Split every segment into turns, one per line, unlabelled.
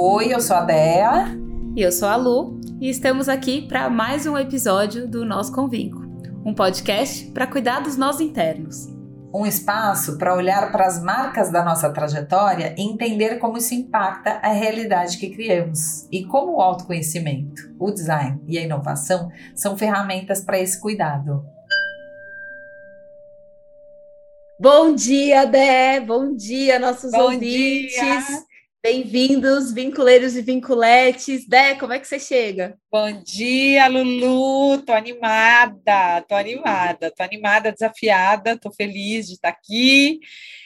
Oi, eu sou a Dea.
E eu sou a Lu. E estamos aqui para mais um episódio do Nós Convinco um podcast para cuidar dos nós internos.
Um espaço para olhar para as marcas da nossa trajetória e entender como isso impacta a realidade que criamos e como o autoconhecimento, o design e a inovação são ferramentas para esse cuidado.
Bom dia, Dé! Bom dia, nossos
Bom
ouvintes!
Dia.
Bem-vindos, vinculeiros e vinculetes. Dé, como é que você chega?
Bom dia, Lulu. Tô animada, tô animada, tô animada, desafiada, tô feliz de estar aqui.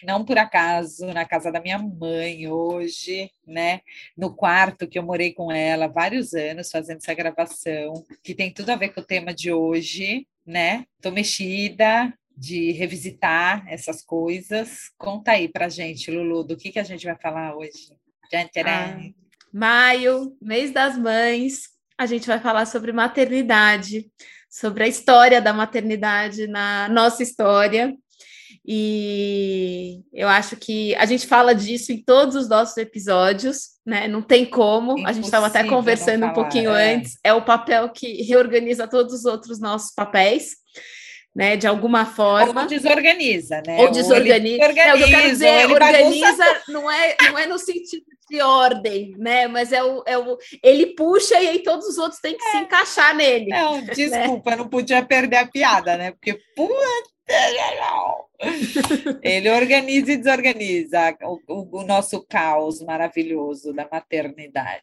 Não por acaso, na casa da minha mãe hoje, né? No quarto que eu morei com ela vários anos fazendo essa gravação, que tem tudo a ver com o tema de hoje, né? Tô mexida, de revisitar essas coisas. Conta aí pra gente, Lulu, do que, que a gente vai falar hoje.
Ah, maio, mês das mães, a gente vai falar sobre maternidade, sobre a história da maternidade na nossa história. E eu acho que a gente fala disso em todos os nossos episódios, né? Não tem como. Impossível a gente estava até conversando falar, um pouquinho é. antes. É o papel que reorganiza todos os outros nossos papéis né? De alguma forma.
Ou desorganiza, né?
Ou desorganiza. Ou organiza, é, o que eu quero dizer, organiza bagunça... não é, não é no sentido de ordem, né? Mas é o, é o ele puxa e aí todos os outros têm que é. se encaixar nele.
Não, né? desculpa, né? não podia perder a piada, né? Porque puta, ele organiza e desorganiza o, o, o nosso caos maravilhoso da maternidade.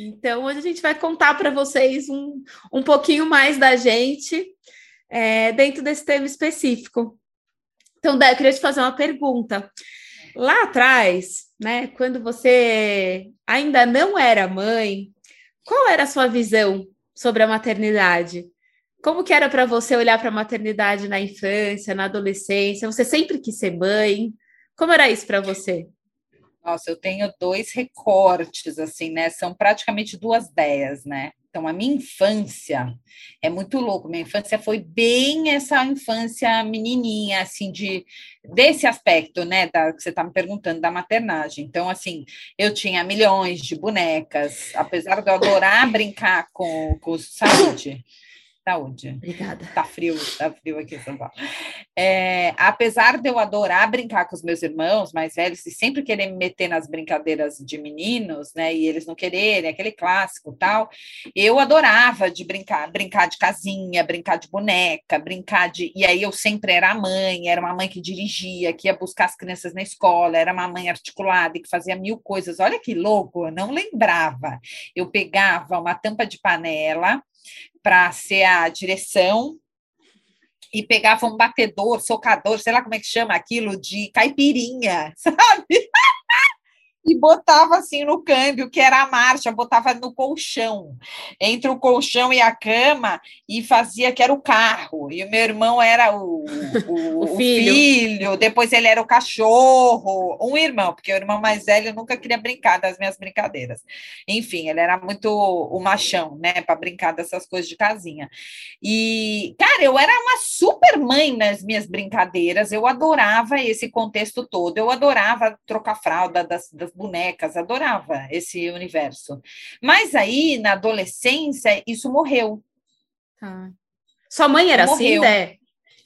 Então, hoje a gente vai contar para vocês um, um pouquinho mais da gente é, dentro desse tema específico. Então, Dé, eu queria te fazer uma pergunta. Lá atrás, né, quando você ainda não era mãe, qual era a sua visão sobre a maternidade? Como que era para você olhar para a maternidade na infância, na adolescência? Você sempre quis ser mãe? Como era isso para você?
Nossa, eu tenho dois recortes, assim, né? São praticamente duas ideias, né? Então, a minha infância é muito louco. Minha infância foi bem essa infância menininha, assim, de desse aspecto, né, da, que você está me perguntando, da maternagem. Então, assim, eu tinha milhões de bonecas, apesar de eu adorar brincar com, com saúde. Saúde.
Obrigada.
Tá frio, tá frio aqui em São Paulo. É, apesar de eu adorar brincar com os meus irmãos mais velhos e sempre querer me meter nas brincadeiras de meninos, né, e eles não quererem, aquele clássico tal, eu adorava de brincar, brincar de casinha, brincar de boneca, brincar de. E aí eu sempre era a mãe, era uma mãe que dirigia, que ia buscar as crianças na escola, era uma mãe articulada e que fazia mil coisas. Olha que louco, eu não lembrava. Eu pegava uma tampa de panela para ser a direção e pegava um batedor, socador, sei lá como é que chama aquilo, de caipirinha, sabe? E botava assim no câmbio, que era a marcha, botava no colchão, entre o colchão e a cama, e fazia que era o carro. E o meu irmão era o, o, o, filho. o, filho. depois ele era o cachorro, um irmão, porque o irmão mais velho nunca queria brincar das minhas brincadeiras. Enfim, ele era muito o machão, né, para brincar dessas coisas de casinha. E, cara, eu era uma super mãe nas minhas brincadeiras, eu adorava esse contexto todo, eu adorava trocar fralda das, das bonecas, adorava esse universo. Mas aí, na adolescência, isso morreu.
Ah. Sua mãe era assim, morreu. assim, né?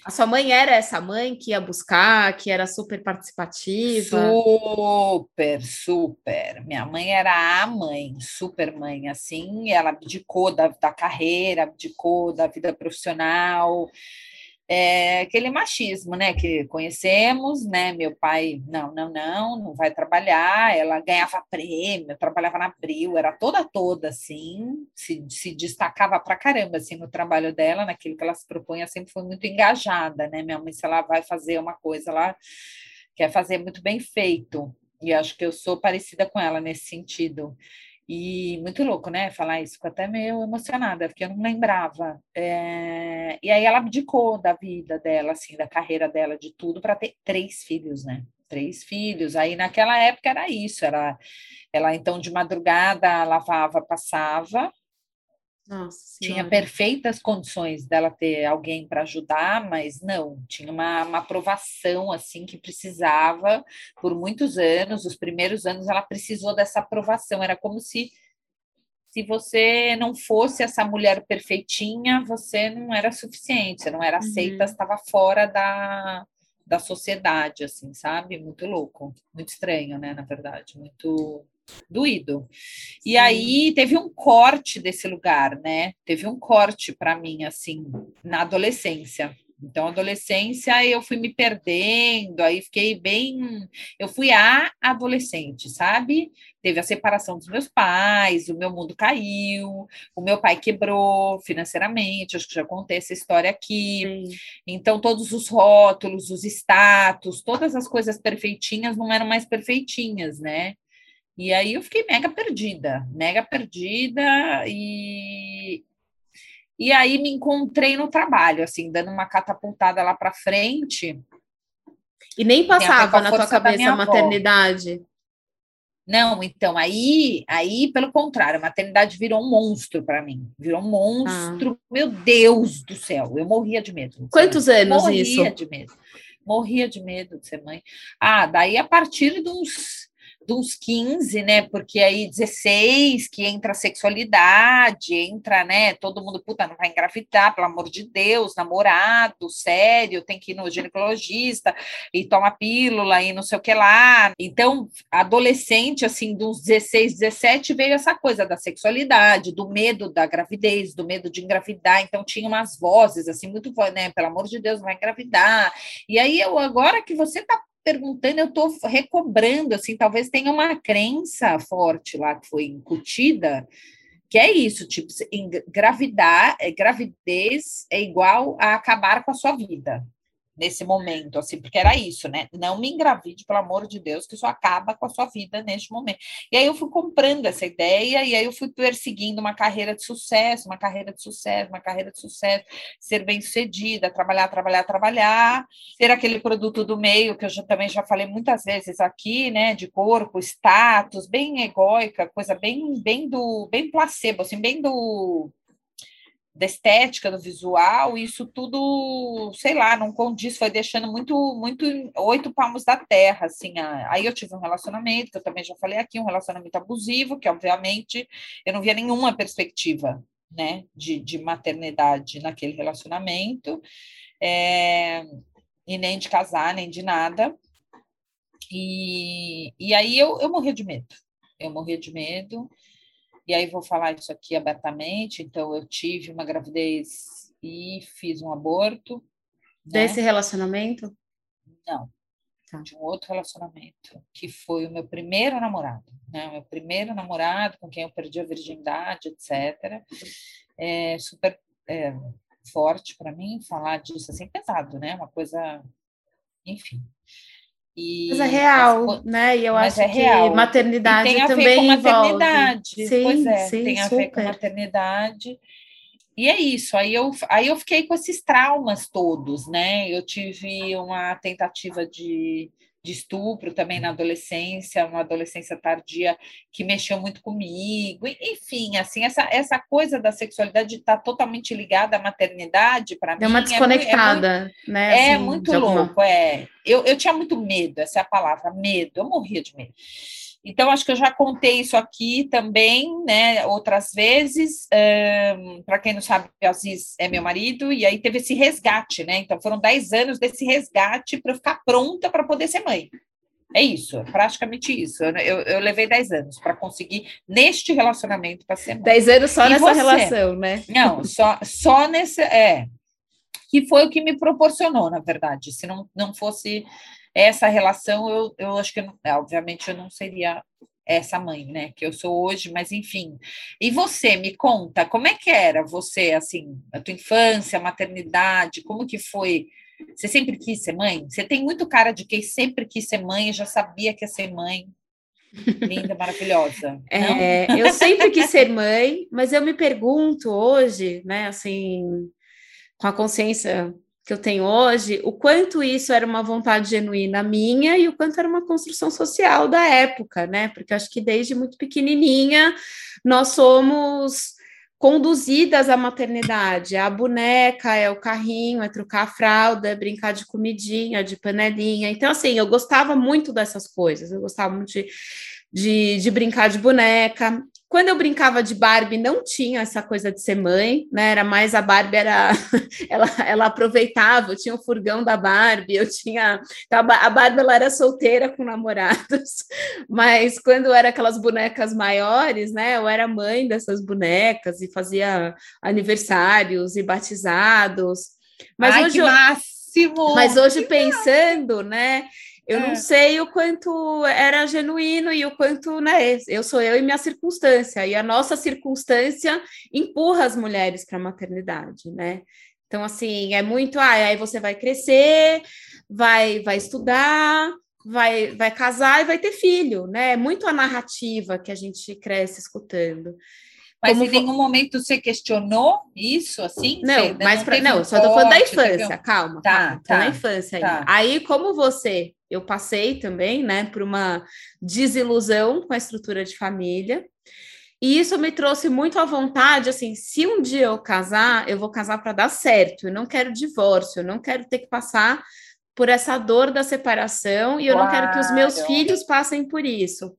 A sua mãe era essa mãe que ia buscar, que era super participativa?
Super, super. Minha mãe era a mãe, super mãe, assim. Ela abdicou da, da carreira, abdicou da vida profissional é, aquele machismo, né, que conhecemos, né, meu pai, não, não, não, não vai trabalhar, ela ganhava prêmio, trabalhava na Abril, era toda, toda, assim, se, se destacava pra caramba, assim, no trabalho dela, naquilo que ela se propunha, sempre foi muito engajada, né, minha mãe, se ela vai fazer uma coisa, ela quer fazer muito bem feito, e acho que eu sou parecida com ela nesse sentido, e muito louco, né? Falar isso, fico até meio emocionada, porque eu não lembrava. É... E aí ela abdicou da vida dela, assim, da carreira dela, de tudo, para ter três filhos, né? Três filhos. Aí naquela época era isso, era ela então de madrugada lavava, passava,
Nossa
tinha perfeitas condições dela ter alguém para ajudar, mas não, tinha uma, uma aprovação assim que precisava por muitos anos. Os primeiros anos ela precisou dessa aprovação, era como se se você não fosse essa mulher perfeitinha, você não era suficiente, você não era aceita, uhum. estava fora da, da sociedade, assim, sabe? Muito louco, muito estranho, né? Na verdade, muito doído. E Sim. aí teve um corte desse lugar, né? Teve um corte para mim, assim, na adolescência. Então, adolescência, eu fui me perdendo, aí fiquei bem. Eu fui a adolescente, sabe? Teve a separação dos meus pais, o meu mundo caiu, o meu pai quebrou financeiramente, acho que já contei essa história aqui. Sim. Então, todos os rótulos, os status, todas as coisas perfeitinhas não eram mais perfeitinhas, né? E aí eu fiquei mega perdida, mega perdida e e aí me encontrei no trabalho, assim, dando uma catapultada lá para frente.
E nem passava na tua cabeça a maternidade? Avó.
Não, então aí, aí pelo contrário, a maternidade virou um monstro para mim. Virou um monstro. Ah. Meu Deus do céu, eu morria de medo.
Quantos anos
morria
isso?
Morria de medo. Morria de medo de ser mãe. Ah, daí a partir uns dos 15, né? Porque aí 16 que entra a sexualidade, entra, né? Todo mundo, puta, não vai engravidar, pelo amor de Deus, namorado, sério, tem que ir no ginecologista e toma pílula e não sei o que lá. Então, adolescente, assim, dos 16, 17, veio essa coisa da sexualidade, do medo da gravidez, do medo de engravidar. Então, tinha umas vozes, assim, muito, né? Pelo amor de Deus, não vai engravidar. E aí, eu, agora que você tá perguntando, eu estou recobrando, assim, talvez tenha uma crença forte lá que foi incutida, que é isso, tipo, engravidar, é, gravidez é igual a acabar com a sua vida nesse momento, assim, porque era isso, né? Não me engravide, pelo amor de Deus, que isso acaba com a sua vida neste momento. E aí eu fui comprando essa ideia, e aí eu fui perseguindo uma carreira de sucesso, uma carreira de sucesso, uma carreira de sucesso, ser bem-sucedida, trabalhar, trabalhar, trabalhar, ser aquele produto do meio, que eu já, também já falei muitas vezes aqui, né? De corpo, status, bem egóica, coisa bem, bem do, bem placebo, assim, bem do da estética, do visual, isso tudo, sei lá, não condiz, foi deixando muito, muito oito palmos da terra, assim. Aí eu tive um relacionamento, que eu também já falei aqui, um relacionamento abusivo, que obviamente eu não via nenhuma perspectiva, né, de, de maternidade naquele relacionamento, é, e nem de casar, nem de nada. E, e aí eu, eu morria de medo, eu morria de medo, e aí vou falar isso aqui abertamente. Então, eu tive uma gravidez e fiz um aborto.
Né? Desse relacionamento?
Não. Tá. De um outro relacionamento, que foi o meu primeiro namorado, né? O meu primeiro namorado com quem eu perdi a virgindade, etc. É super é, forte para mim falar disso, assim, pesado, né? Uma coisa, enfim.
E, mas é real, mas, né? E eu acho é
real.
que maternidade
e tem a
também
ver com
maternidade.
Envolve. Sim, pois é, sim, tem a super. ver com maternidade. E é isso, aí eu, aí eu fiquei com esses traumas todos, né? Eu tive uma tentativa de de estupro também na adolescência, uma adolescência tardia que mexeu muito comigo. Enfim, assim, essa, essa coisa da sexualidade está totalmente ligada à maternidade, para mim.
É uma desconectada,
é muito,
né?
É assim, muito louco, alguma... é. Eu, eu tinha muito medo, essa é a palavra, medo, eu morria de medo. Então, acho que eu já contei isso aqui também, né, outras vezes. Um, Para quem não sabe, o Aziz é meu marido, e aí teve esse resgate, né? Então, foram 10 anos desse resgate para eu ficar pronta para poder ser mãe. É isso, praticamente isso. Eu, eu levei 10 anos para conseguir, neste relacionamento, para ser mãe.
10 anos só e nessa você? relação, né?
Não, só, só nesse. É, que foi o que me proporcionou, na verdade. Se não, não fosse essa relação, eu, eu acho que, é, obviamente, eu não seria essa mãe, né, que eu sou hoje, mas enfim. E você, me conta, como é que era você, assim, a tua infância, a maternidade, como que foi? Você sempre quis ser mãe? Você tem muito cara de quem sempre quis ser mãe já sabia que ia ser mãe. Linda, maravilhosa.
É, eu sempre quis ser mãe, mas eu me pergunto hoje, né, assim, com a consciência que eu tenho hoje, o quanto isso era uma vontade genuína minha e o quanto era uma construção social da época, né? Porque acho que desde muito pequenininha nós somos conduzidas à maternidade. A boneca, é o carrinho, é trocar a fralda, é brincar de comidinha, de panelinha. Então, assim, eu gostava muito dessas coisas. Eu gostava muito de, de, de brincar de boneca. Quando eu brincava de Barbie, não tinha essa coisa de ser mãe, né? Era mais a Barbie, era ela, ela aproveitava, eu tinha o furgão da Barbie, eu tinha. Então a Barbie ela era solteira com namorados, mas quando era aquelas bonecas maiores, né? Eu era mãe dessas bonecas e fazia aniversários e batizados. Mas
Ai,
hoje.
máximo!
Mas hoje, pensando, né? Eu é. não sei o quanto era genuíno e o quanto, né? Eu sou eu e minha circunstância, e a nossa circunstância empurra as mulheres para a maternidade, né? Então, assim, é muito, ah, aí você vai crescer, vai, vai estudar, vai, vai casar e vai ter filho, né? É muito a narrativa que a gente cresce escutando.
Mas Como em nenhum momento você questionou isso, assim?
Não, mas pra, não, só tô falando da infância, calma, tá, calma, tá, na infância
tá.
Aí, como você, eu passei também, né, por uma desilusão com a estrutura de família, e isso me trouxe muito à vontade, assim, se um dia eu casar, eu vou casar para dar certo, eu não quero divórcio, eu não quero ter que passar por essa dor da separação, e eu claro. não quero que os meus filhos passem por isso.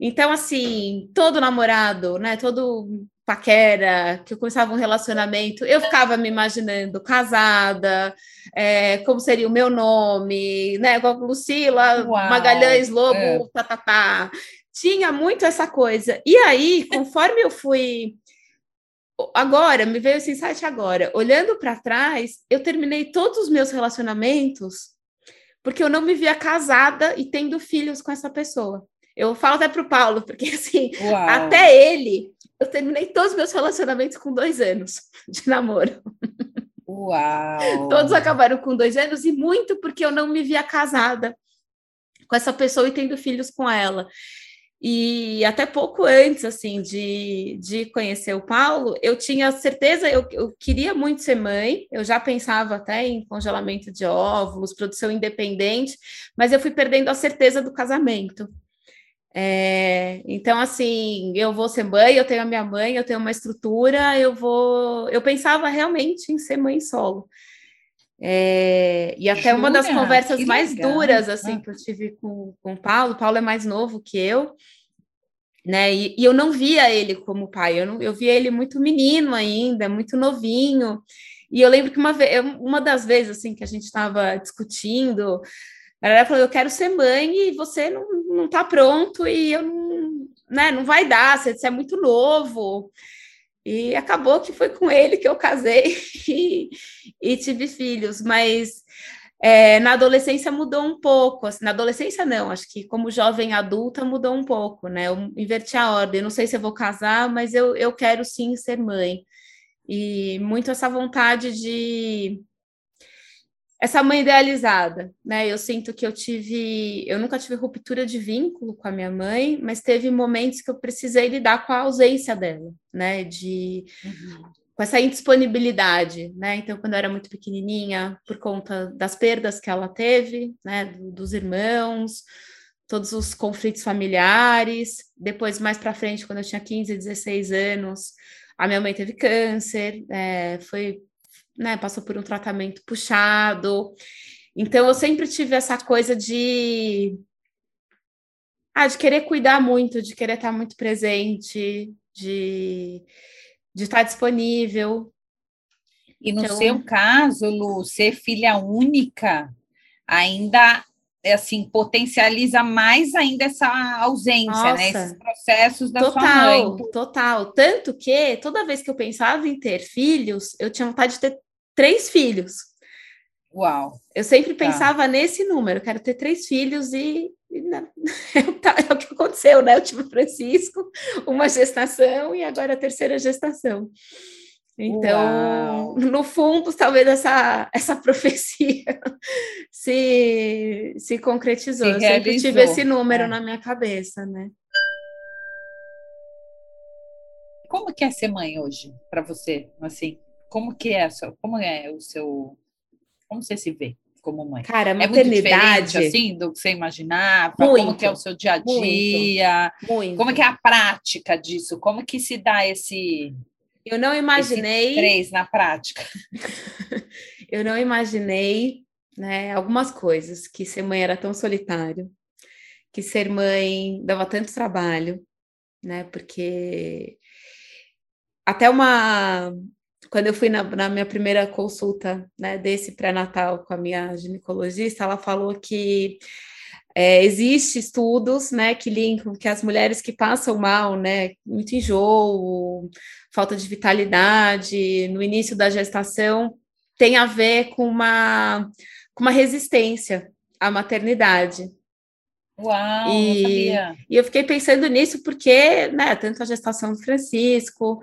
Então, assim, todo namorado, né? Todo paquera, que eu começava um relacionamento, eu ficava me imaginando casada, é, como seria o meu nome, né? A Lucila, Uau, Magalhães Lobo, é. tá, tá, tá. Tinha muito essa coisa. E aí, conforme eu fui. Agora, me veio esse insight agora. Olhando para trás, eu terminei todos os meus relacionamentos porque eu não me via casada e tendo filhos com essa pessoa. Eu falo até para o Paulo, porque assim, Uau. até ele, eu terminei todos os meus relacionamentos com dois anos de namoro.
Uau!
Todos acabaram com dois anos, e muito porque eu não me via casada com essa pessoa e tendo filhos com ela. E até pouco antes, assim, de, de conhecer o Paulo, eu tinha certeza, eu, eu queria muito ser mãe, eu já pensava até em congelamento de óvulos, produção independente, mas eu fui perdendo a certeza do casamento. É, então, assim, eu vou ser mãe, eu tenho a minha mãe, eu tenho uma estrutura, eu vou. Eu pensava realmente em ser mãe solo. É, e até Jura? uma das conversas mais duras assim ah. que eu tive com, com o Paulo, o Paulo é mais novo que eu, né? E, e eu não via ele como pai, eu, não, eu via ele muito menino ainda, muito novinho. E eu lembro que uma, vez, uma das vezes assim que a gente estava discutindo, a galera falou: eu quero ser mãe e você não, não tá pronto e eu não, né, não vai dar, você, você é muito novo. E acabou que foi com ele que eu casei e, e tive filhos, mas é, na adolescência mudou um pouco. Assim, na adolescência, não, acho que como jovem adulta mudou um pouco, né? Eu inverti a ordem. Não sei se eu vou casar, mas eu, eu quero sim ser mãe. E muito essa vontade de essa mãe idealizada, né? Eu sinto que eu tive, eu nunca tive ruptura de vínculo com a minha mãe, mas teve momentos que eu precisei lidar com a ausência dela, né? De uhum. com essa indisponibilidade, né? Então, quando eu era muito pequenininha, por conta das perdas que ela teve, né? Dos irmãos, todos os conflitos familiares. Depois, mais para frente, quando eu tinha 15, 16 anos, a minha mãe teve câncer, é, foi né, passou por um tratamento puxado. Então eu sempre tive essa coisa de ah, de querer cuidar muito, de querer estar muito presente, de, de estar disponível.
E no então... seu caso, Lu, ser filha única ainda é assim potencializa mais ainda essa ausência, né, Nossa, né? Esses processos da
total,
sua mãe.
Total, tanto que toda vez que eu pensava em ter filhos, eu tinha vontade de ter três filhos.
Uau!
Eu sempre tá. pensava tá. nesse número, quero ter três filhos e, e tá, é o que aconteceu, né? Eu tive o Francisco, uma gestação e agora a terceira gestação. Então, Uau. no fundo, talvez essa, essa profecia se, se concretizou. Se eu sempre tive esse número é. na minha cabeça, né?
Como que é ser mãe hoje para você, assim? Como que é, como é o seu, como você se vê como mãe?
Cara, maternidade,
é muito assim, do que você imaginava? Muito, como que é o seu dia a dia?
Muito, muito.
Como que é a prática disso? Como que se dá esse
Eu não imaginei.
três na prática.
eu não imaginei, né, algumas coisas, que ser mãe era tão solitário, que ser mãe dava tanto trabalho, né? Porque até uma quando eu fui na, na minha primeira consulta né, desse pré-natal com a minha ginecologista, ela falou que é, existe estudos, né, que linkam que as mulheres que passam mal, né, muito enjoo, falta de vitalidade no início da gestação, tem a ver com uma, com uma resistência à maternidade.
Uau, e,
e eu fiquei pensando nisso porque, né, tanto a gestação do Francisco,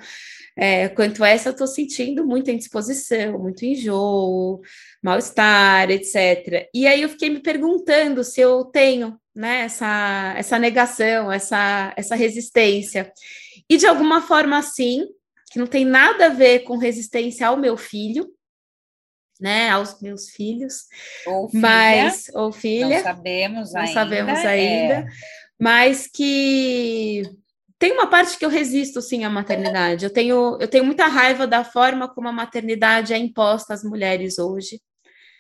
é, quanto essa, eu estou sentindo muita indisposição, muito enjoo, mal-estar, etc. E aí eu fiquei me perguntando se eu tenho né, essa, essa negação, essa, essa resistência. E de alguma forma, sim, que não tem nada a ver com resistência ao meu filho, né, aos meus filhos,
ou filha,
mas ou filha,
não sabemos
não
ainda,
sabemos ainda, é. mas que tem uma parte que eu resisto sim à maternidade. Eu tenho, eu tenho muita raiva da forma como a maternidade é imposta às mulheres hoje.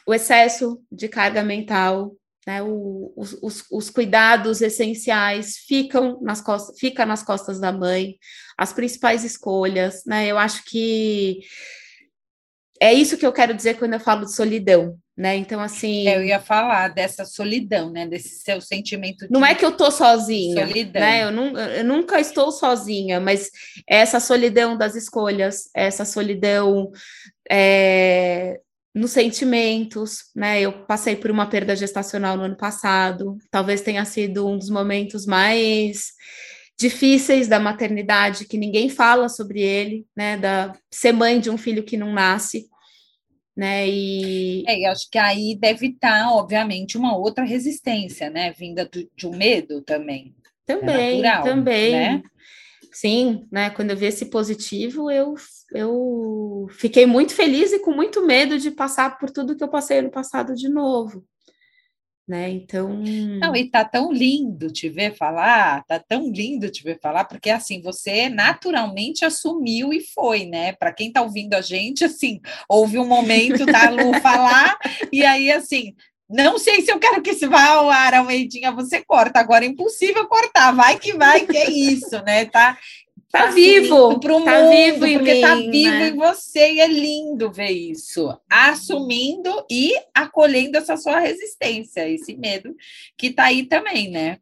O excesso de carga mental, né, o, os, os, os, cuidados essenciais ficam nas costas, fica nas costas da mãe, as principais escolhas, né? Eu acho que é isso que eu quero dizer quando eu falo de solidão, né? Então, assim.
Eu ia falar dessa solidão, né? Desse seu sentimento. De
não é que eu tô sozinha, solidão. né? Eu, não, eu nunca estou sozinha, mas essa solidão das escolhas, essa solidão é, nos sentimentos, né? Eu passei por uma perda gestacional no ano passado, talvez tenha sido um dos momentos mais difíceis da maternidade, que ninguém fala sobre ele, né? Da ser mãe de um filho que não nasce, né? E
é, acho que aí deve estar, obviamente, uma outra resistência, né? Vinda do, de um medo também.
Também, é natural, também. Né? Sim, né? Quando eu vi esse positivo, eu, eu fiquei muito feliz e com muito medo de passar por tudo que eu passei ano passado de novo né? Então.
Não, e tá tão lindo te ver falar, tá tão lindo te ver falar, porque assim, você naturalmente assumiu e foi, né? Para quem tá ouvindo a gente, assim, houve um momento da Lu falar, e aí, assim, não sei se eu quero que isso vá ao ar, Almeidinha, você corta. Agora é impossível cortar. Vai que vai, que é isso, né? Tá,
Tá, tá vivo,
para o tá mundo, vivo porque mim, tá vivo né? em você e é lindo ver isso, assumindo e acolhendo essa sua resistência, esse medo que tá aí também, né?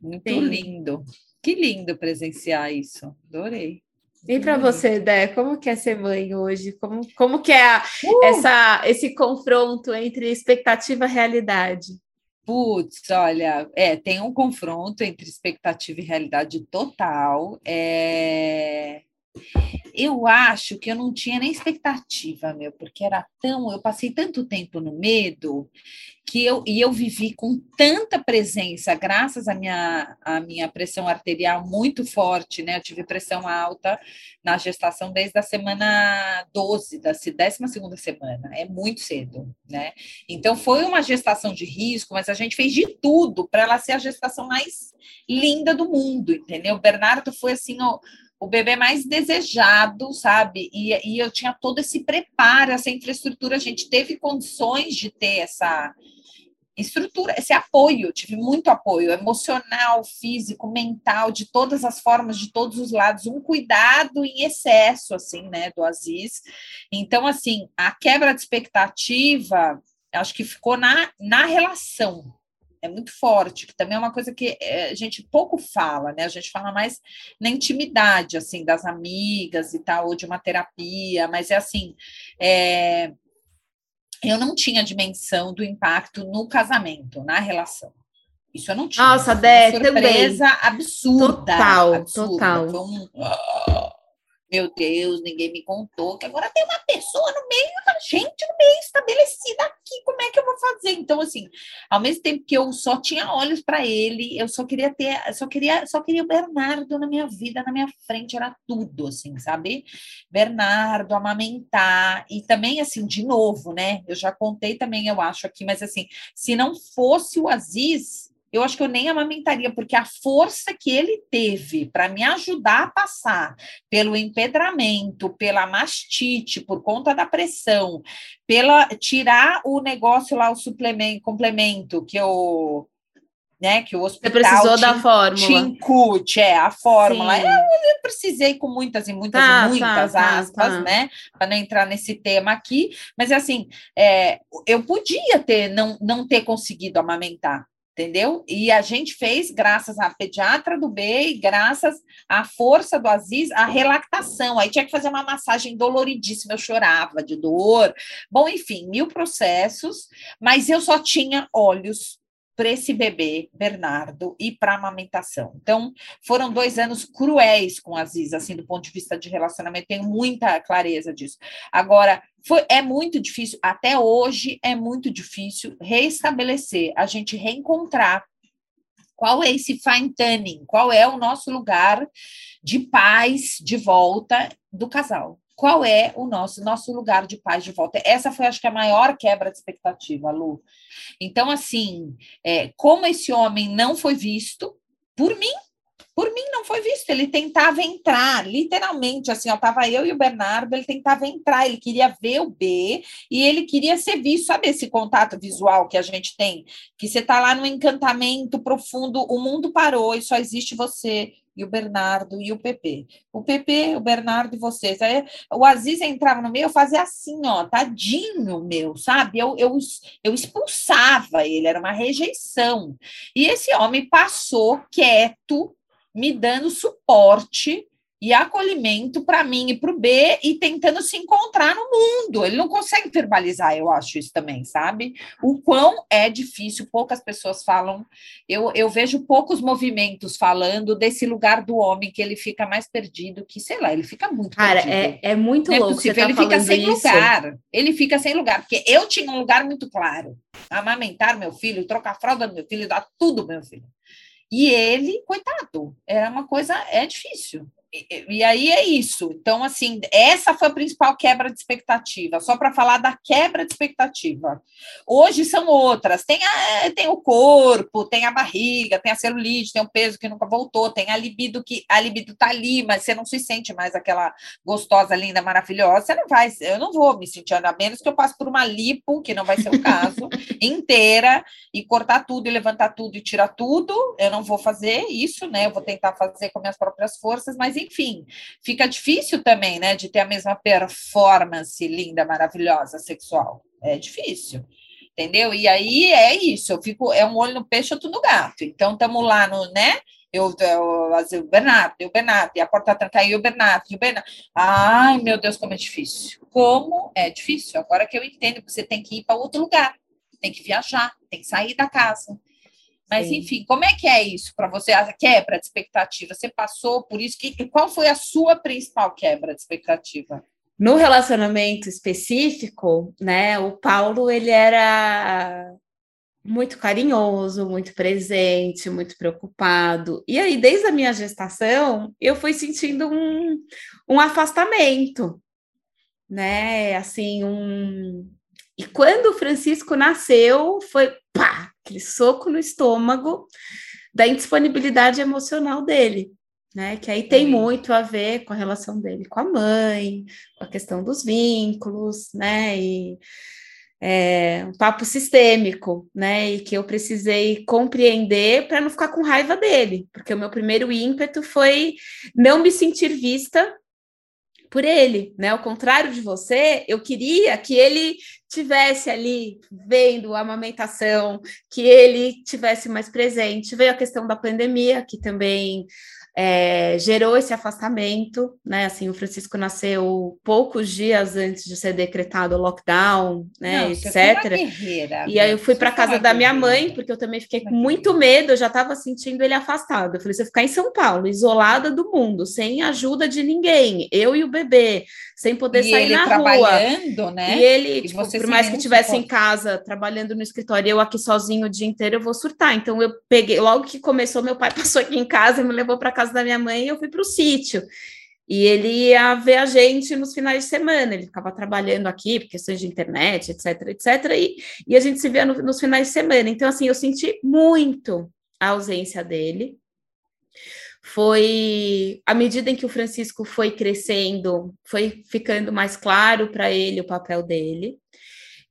Muito Sim. lindo. Que lindo presenciar isso. Adorei.
E para você, Dé, como que é ser mãe hoje? Como, como que é a, uh! essa, esse confronto entre expectativa e realidade?
Putz, olha, é, tem um confronto entre expectativa e realidade total. É... Eu acho que eu não tinha nem expectativa, meu, porque era tão. Eu passei tanto tempo no medo que eu e eu vivi com tanta presença, graças à minha, à minha pressão arterial muito forte, né? Eu tive pressão alta na gestação desde a semana 12, da 12 segunda semana, é muito cedo, né? Então foi uma gestação de risco, mas a gente fez de tudo para ela ser a gestação mais linda do mundo, entendeu? O Bernardo foi assim, ó, o bebê mais desejado, sabe? E, e eu tinha todo esse preparo, essa infraestrutura, a gente teve condições de ter essa estrutura, esse apoio, tive muito apoio emocional, físico, mental, de todas as formas, de todos os lados, um cuidado em excesso, assim, né, do Aziz. Então, assim, a quebra de expectativa, acho que ficou na, na relação, é muito forte, que também é uma coisa que eh, a gente pouco fala, né? A gente fala mais na intimidade, assim, das amigas e tal, ou de uma terapia, mas é assim, é, eu não tinha dimensão do impacto no casamento, na relação. Isso eu não tinha.
Nossa, Dé, surpresa
também. absurda.
Total,
absurda.
total.
Foi um, meu Deus, ninguém me contou que agora tem uma pessoa no meio da gente, no meio estabelecida aqui, como é que eu vou fazer? Então, assim, ao mesmo tempo que eu só tinha olhos para ele, eu só queria ter, só queria, só queria o Bernardo na minha vida, na minha frente, era tudo, assim, sabe? Bernardo, amamentar, e também, assim, de novo, né? Eu já contei também, eu acho aqui, mas assim, se não fosse o Aziz, eu acho que eu nem amamentaria, porque a força que ele teve para me ajudar a passar pelo empedramento, pela mastite, por conta da pressão, pela tirar o negócio lá, o suplemento, complemento que eu né? Que o hospital
Você precisou da fórmula.
Te incute, é, a fórmula. Eu, eu, precisei com muitas e muitas tá, e tá, muitas tá, aspas, tá, né? Para não entrar nesse tema aqui, mas assim, é, eu podia ter não, não ter conseguido amamentar. Entendeu? E a gente fez, graças à pediatra do B graças à força do Aziz, a relactação. Aí tinha que fazer uma massagem doloridíssima, eu chorava de dor. Bom, enfim, mil processos, mas eu só tinha olhos para esse bebê, Bernardo, e para a amamentação. Então, foram dois anos cruéis com a Aziz, assim, do ponto de vista de relacionamento, tenho muita clareza disso. Agora, foi, é muito difícil, até hoje é muito difícil reestabelecer, a gente reencontrar qual é esse fine tuning, qual é o nosso lugar de paz de volta do casal qual é o nosso nosso lugar de paz de volta. Essa foi, acho que, a maior quebra de expectativa, Lu. Então, assim, é, como esse homem não foi visto, por mim, por mim não foi visto. Ele tentava entrar, literalmente, assim, ó, tava eu e o Bernardo, ele tentava entrar, ele queria ver o B e ele queria ser visto. Sabe esse contato visual que a gente tem? Que você tá lá no encantamento profundo, o mundo parou e só existe você e o Bernardo e o PP. O PP, o Bernardo e vocês. Aí o Aziz entrava no meio, eu fazia assim, ó, tadinho meu, sabe? Eu, eu, eu expulsava ele, era uma rejeição. E esse homem passou quieto, me dando suporte e acolhimento para mim e para o B e tentando se encontrar no mundo. Ele não consegue verbalizar, eu acho isso também, sabe? O quão é difícil, poucas pessoas falam. Eu, eu vejo poucos movimentos falando desse lugar do homem que ele fica mais perdido, que sei lá, ele fica muito
Cara, perdido. é, é muito não é louco. É
tá ele fica sem isso. lugar. Ele fica sem lugar, porque eu tinha um lugar muito claro. Amamentar meu filho, trocar a fralda do meu filho, dar tudo meu filho. E ele, coitado, era uma coisa, é difícil. E, e aí é isso. Então, assim, essa foi a principal quebra de expectativa, só para falar da quebra de expectativa. Hoje são outras. Tem, a, tem o corpo, tem a barriga, tem a celulite, tem o peso que nunca voltou, tem a libido que a libido tá ali, mas você não se sente mais aquela gostosa, linda, maravilhosa. Você não vai, eu não vou me sentir, a menos que eu passe por uma lipo, que não vai ser o caso, inteira, e cortar tudo, e levantar tudo e tirar tudo. Eu não vou fazer isso, né? Eu vou tentar fazer com minhas próprias forças, mas enfim, fica difícil também, né, de ter a mesma performance linda, maravilhosa, sexual. É difícil. Entendeu? E aí é isso, eu fico, é um olho no peixe, outro no gato. Então, estamos lá no, né? Eu, eu, o Bernardo, o Bernardo, e a porta tranca, e o Bernardo, e o Bernardo. Ai, meu Deus, como é difícil. Como é difícil. Agora que eu entendo que você tem que ir para outro lugar, tem que viajar, tem que sair da casa, mas, Sim. enfim, como é que é isso para você? A quebra de expectativa? Você passou por isso? Que, qual foi a sua principal quebra de expectativa?
No relacionamento específico, né, o Paulo, ele era muito carinhoso, muito presente, muito preocupado. E aí, desde a minha gestação, eu fui sentindo um, um afastamento, né? Assim, um. E quando o Francisco nasceu, foi pá, aquele soco no estômago da indisponibilidade emocional dele, né? Que aí tem muito a ver com a relação dele com a mãe, com a questão dos vínculos, né? E é, um papo sistêmico, né? E que eu precisei compreender para não ficar com raiva dele, porque o meu primeiro ímpeto foi não me sentir vista por ele, né? Ao contrário de você, eu queria que ele tivesse ali vendo a amamentação, que ele tivesse mais presente. Veio a questão da pandemia, que também é, gerou esse afastamento, né? Assim, o Francisco nasceu poucos dias antes de ser decretado o lockdown, né? Não, etc. E aí eu fui para casa da minha mãe, porque eu também fiquei com muito medo, eu já estava sentindo ele afastado. Eu falei: você ficar em São Paulo, isolada do mundo, sem ajuda de ninguém, eu e o bebê, sem poder e sair na rua.
né?
E ele, e tipo, por mais que estivesse em casa, trabalhando no escritório, eu aqui sozinho o dia inteiro, eu vou surtar. Então eu peguei, logo que começou, meu pai passou aqui em casa e me levou para casa casa da minha mãe e eu fui para o sítio. E ele ia ver a gente nos finais de semana, ele ficava trabalhando aqui, por questões de internet, etc, etc, e, e a gente se via no, nos finais de semana. Então, assim, eu senti muito a ausência dele. Foi à medida em que o Francisco foi crescendo, foi ficando mais claro para ele o papel dele.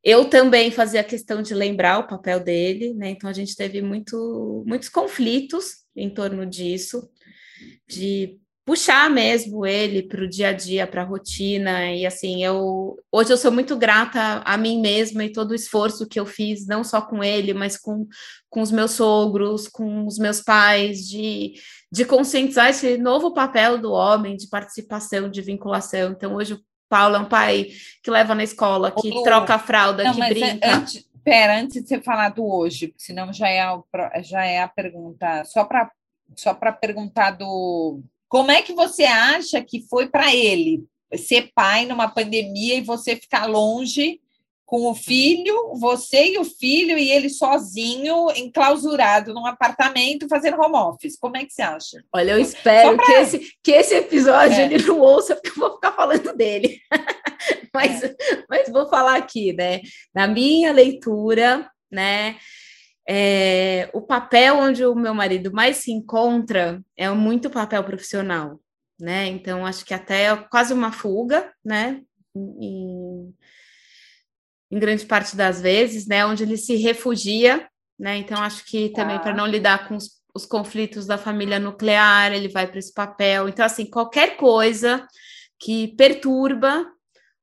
Eu também fazia questão de lembrar o papel dele, né? Então a gente teve muito, muitos conflitos em torno disso, de puxar mesmo ele para o dia a dia, para a rotina. E assim, eu hoje eu sou muito grata a mim mesma e todo o esforço que eu fiz, não só com ele, mas com, com os meus sogros, com os meus pais, de, de conscientizar esse novo papel do homem, de participação, de vinculação. Então, hoje o Paulo é um pai que leva na escola, que Ô, troca a fralda, não, que é brinca.
Antes, pera, antes de você falar do hoje, senão já é a, já é a pergunta, só para só para perguntar do como é que você acha que foi para ele ser pai numa pandemia e você ficar longe com o filho, você e o filho, e ele sozinho, enclausurado num apartamento, fazendo home office. Como é que você acha?
Olha, eu espero pra... que, esse, que esse episódio é. ele não ouça, porque eu vou ficar falando dele. mas, é. mas vou falar aqui, né? Na minha leitura, né? É, o papel onde o meu marido mais se encontra é muito papel profissional, né? Então, acho que até é quase uma fuga, né? Em, em grande parte das vezes, né? Onde ele se refugia, né? Então, acho que também para tá. não lidar com os, os conflitos da família nuclear, ele vai para esse papel. Então, assim, qualquer coisa que perturba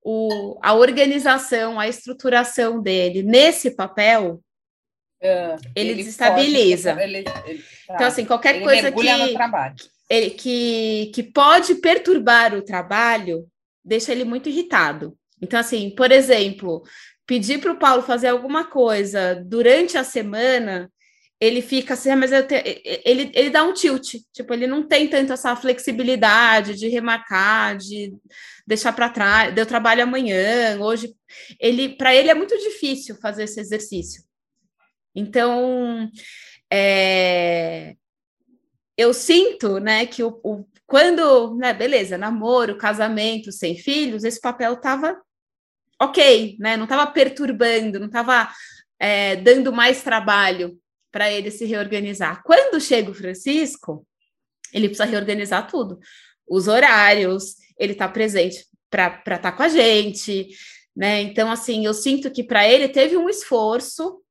o, a organização, a estruturação dele nesse papel,
Uh,
ele, ele, desestabiliza. Pode, ele, ele, tá. Então, assim, qualquer coisa que, ele, que, que pode perturbar o trabalho deixa ele muito irritado. Então, assim, por exemplo, pedir para o Paulo fazer alguma coisa durante a semana, ele fica assim, ah, mas ele, ele dá um tilt, tipo, ele não tem tanto essa flexibilidade de remarcar, de deixar para trás, deu trabalho amanhã, hoje, ele, para ele é muito difícil fazer esse exercício. Então, é, eu sinto, né, que o, o, quando, né, beleza, namoro, casamento, sem filhos, esse papel estava ok, né, não estava perturbando, não estava é, dando mais trabalho para ele se reorganizar. Quando chega o Francisco, ele precisa reorganizar tudo, os horários, ele está presente para estar tá com a gente, né? Então, assim, eu sinto que para ele teve um esforço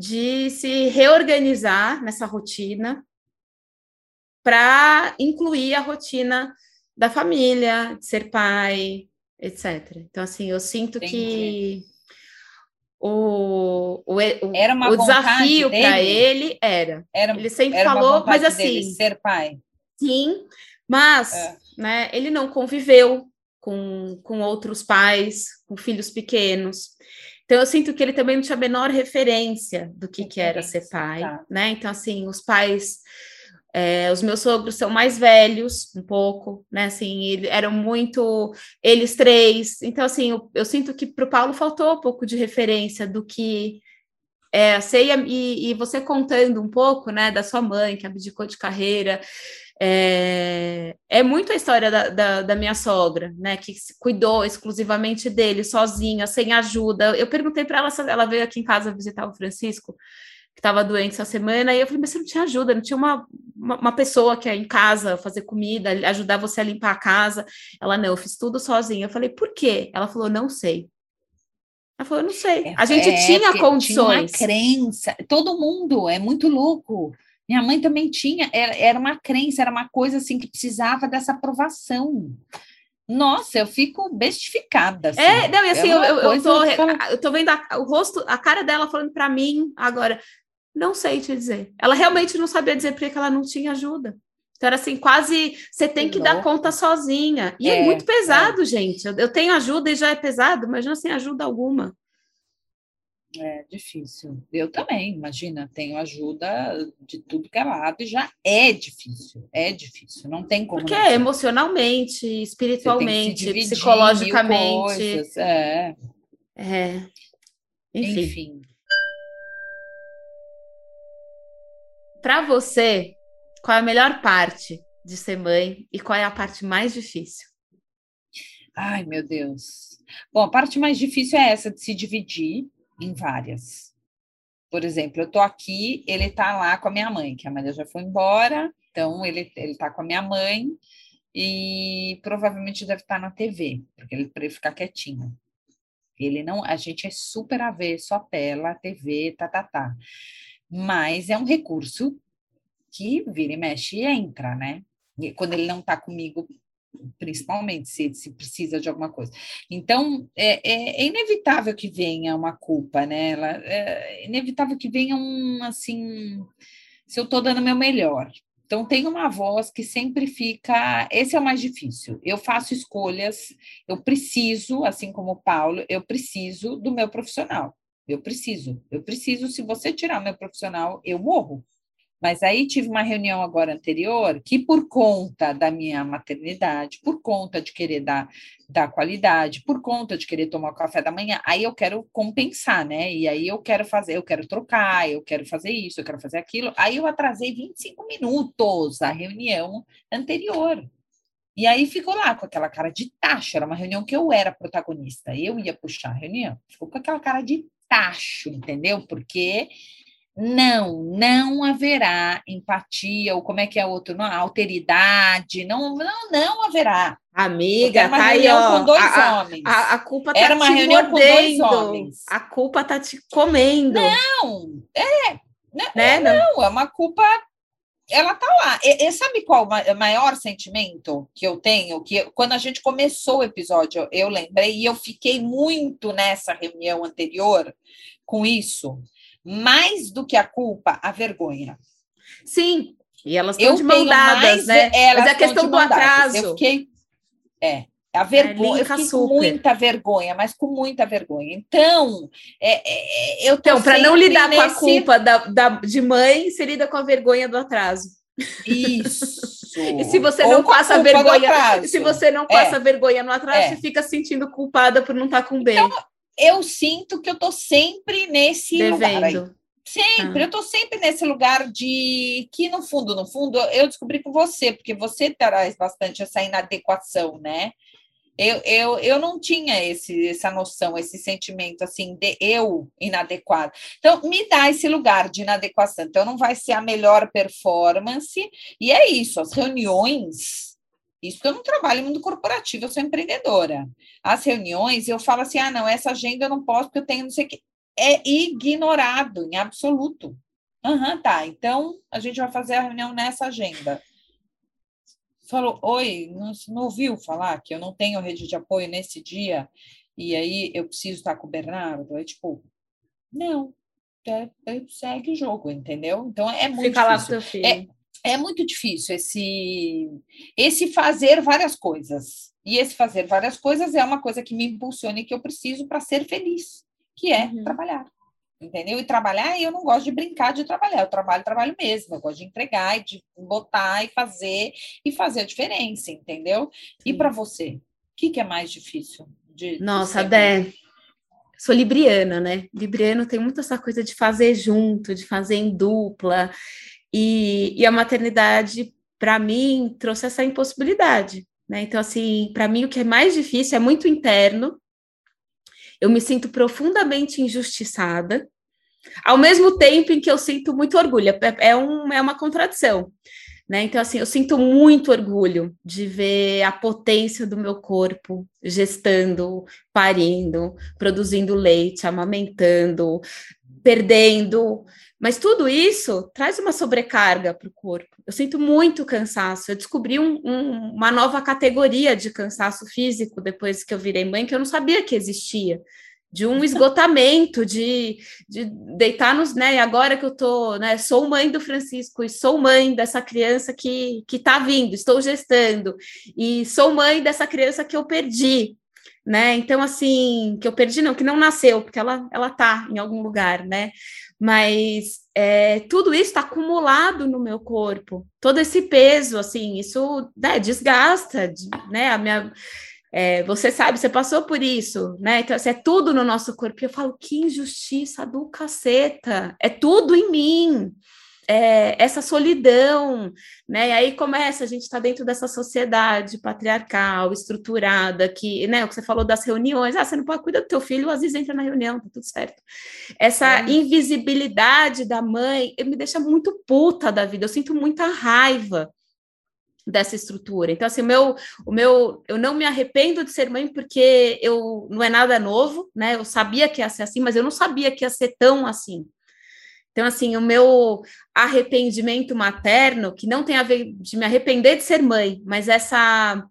de se reorganizar nessa rotina para incluir a rotina da família, de ser pai, etc. Então, assim, eu sinto Entendi. que o, o, o, o desafio para ele era. era. Ele sempre era falou, mas assim.
ser pai.
Sim, mas é. né, ele não conviveu com, com outros pais, com filhos pequenos. Então, eu sinto que ele também não tinha a menor referência do que, que era ser pai, tá. né? Então, assim, os pais, é, os meus sogros são mais velhos, um pouco, né? Assim, eram muito, eles três. Então, assim, eu, eu sinto que para o Paulo faltou um pouco de referência do que é, sei, e, e você contando um pouco, né, da sua mãe que abdicou de carreira, é, é muito a história da, da, da, minha sogra, né? Que cuidou exclusivamente dele, sozinha, sem ajuda. Eu perguntei para ela se ela veio aqui em casa visitar o Francisco, que estava doente essa semana, e eu falei, mas você não tinha ajuda, não tinha uma, uma, uma, pessoa que é em casa fazer comida, ajudar você a limpar a casa. Ela, não, eu fiz tudo sozinha. Eu falei, por quê? Ela falou, não sei. Ela falou, não sei. A gente é, tinha condições.
Tinha uma crença, todo mundo é muito louco. Minha mãe também tinha, era, era uma crença, era uma coisa assim que precisava dessa aprovação. Nossa, eu fico bestificada.
Assim. É, não, e assim, é eu, eu, eu, tô, eu tô vendo a, o rosto, a cara dela falando para mim agora. Não sei te dizer. Ela realmente não sabia dizer porque ela não tinha ajuda. Então, era assim, quase você tem que, que dar conta sozinha. E é, é muito pesado, é. gente. Eu, eu, tenho ajuda e já é pesado, imagina sem ajuda alguma.
É difícil. Eu também, imagina, tenho ajuda de tudo que é lado e já é difícil, é difícil, não tem como.
Porque é emocionalmente, espiritualmente, psicologicamente. Coisas,
é.
é. Enfim. Enfim. Para você, qual é a melhor parte de ser mãe e qual é a parte mais difícil?
Ai, meu Deus. Bom, a parte mais difícil é essa de se dividir em várias. Por exemplo, eu tô aqui, ele tá lá com a minha mãe, que a Maria já foi embora, então ele, ele tá com a minha mãe e provavelmente deve estar na TV, porque ele para ele ficar quietinho. Ele não, a gente é super a ver, só tela, TV, tá, tá, tá. Mas é um recurso que vira e mexe e entra, né? E quando ele não tá comigo, principalmente se, se precisa de alguma coisa. Então, é, é, é inevitável que venha uma culpa, né? Ela, é inevitável que venha um, assim, se eu estou dando meu melhor. Então, tem uma voz que sempre fica. Esse é o mais difícil. Eu faço escolhas, eu preciso, assim como o Paulo, eu preciso do meu profissional. Eu preciso, eu preciso. Se você tirar meu profissional, eu morro. Mas aí tive uma reunião agora anterior que, por conta da minha maternidade, por conta de querer dar, dar qualidade, por conta de querer tomar o café da manhã, aí eu quero compensar, né? E aí eu quero fazer, eu quero trocar, eu quero fazer isso, eu quero fazer aquilo. Aí eu atrasei 25 minutos a reunião anterior. E aí ficou lá com aquela cara de taxa, era uma reunião que eu era protagonista, eu ia puxar a reunião. Ficou com aquela cara de tacho, entendeu? Porque não, não haverá empatia, ou como é que é outro, não, alteridade, não, não, não haverá.
Amiga, tá aí, ó, com dois a, homens. A, a, culpa tá Era uma reunião mordendo. com dois homens. A culpa tá te comendo.
Não, é, né? É, não, não, é uma culpa ela tá lá. E, e, sabe qual o maior sentimento que eu tenho? Que eu, quando a gente começou o episódio, eu lembrei e eu fiquei muito nessa reunião anterior com isso mais do que a culpa, a vergonha.
Sim, e elas estão de mão dadas, né?
Mas é a questão do atraso. Eu fiquei. É, a vergonha, é, eu fiquei com muita vergonha, mas com muita vergonha. Então, é, é, eu
Então, para não lidar nesse... com a culpa da, da, de mãe, você lida com a vergonha do atraso.
Isso.
e se você não passa vergonha, se você não passa é. vergonha no atraso, é. você fica sentindo culpada por não estar tá com bem. Então,
eu sinto que eu tô sempre nesse Devendo. lugar aí. Sempre, ah. eu tô sempre nesse lugar de que, no fundo, no fundo, eu descobri com você, porque você traz bastante essa inadequação, né? Eu, eu, eu não tinha esse, essa noção, esse sentimento assim de eu inadequado. Então, me dá esse lugar de inadequação. Então, não vai ser a melhor performance, e é isso, as reuniões isso porque eu não trabalho no mundo corporativo, eu sou empreendedora. As reuniões, eu falo assim: ah, não, essa agenda eu não posso porque eu tenho não sei o quê. É ignorado em absoluto. Aham, uhum, tá. Então a gente vai fazer a reunião nessa agenda. Falou, oi, não, não ouviu falar que eu não tenho rede de apoio nesse dia e aí eu preciso estar com o Bernardo? É tipo, não, é, é, segue o jogo, entendeu? Então é muito Fica difícil. lá com teu filho. É, é muito difícil esse, esse fazer várias coisas. E esse fazer várias coisas é uma coisa que me impulsiona e que eu preciso para ser feliz, que é uhum. trabalhar. Entendeu? E trabalhar, eu não gosto de brincar de trabalhar, eu trabalho, trabalho mesmo, eu gosto de entregar e de botar e fazer e fazer a diferença, entendeu? Sim. E para você, o que, que, é mais difícil?
De, Nossa, de Dé, sou libriana, né? Libriano tem muito essa coisa de fazer junto, de fazer em dupla. E, e a maternidade, para mim, trouxe essa impossibilidade. Né? Então, assim, para mim, o que é mais difícil é muito interno. Eu me sinto profundamente injustiçada, ao mesmo tempo em que eu sinto muito orgulho. É, é, um, é uma contradição. Né? Então, assim, eu sinto muito orgulho de ver a potência do meu corpo gestando, parindo, produzindo leite, amamentando, perdendo, mas tudo isso traz uma sobrecarga para o corpo. Eu sinto muito cansaço. Eu descobri um, um, uma nova categoria de cansaço físico depois que eu virei mãe, que eu não sabia que existia. De um esgotamento, de, de deitar nos. Né, agora que eu tô, né, sou mãe do Francisco e sou mãe dessa criança que está vindo, estou gestando, e sou mãe dessa criança que eu perdi né? Então, assim, que eu perdi, não, que não nasceu, porque ela, ela tá em algum lugar, né? mas é, tudo isso está acumulado no meu corpo, todo esse peso, assim, isso né, desgasta, né? A minha, é, você sabe, você passou por isso, né? Então, assim, é tudo no nosso corpo. E eu falo, que injustiça do caceta, é tudo em mim. É, essa solidão, né? E aí começa, a gente está dentro dessa sociedade patriarcal, estruturada, que, né, o que você falou das reuniões, ah, você não pode cuidar do teu filho, às vezes entra na reunião, tá tudo certo. Essa é. invisibilidade da mãe me deixa muito puta da vida, eu sinto muita raiva dessa estrutura. Então, assim, o meu, o meu, eu não me arrependo de ser mãe porque eu não é nada novo, né? Eu sabia que ia ser assim, mas eu não sabia que ia ser tão assim. Então, assim, o meu arrependimento materno, que não tem a ver de me arrepender de ser mãe, mas essa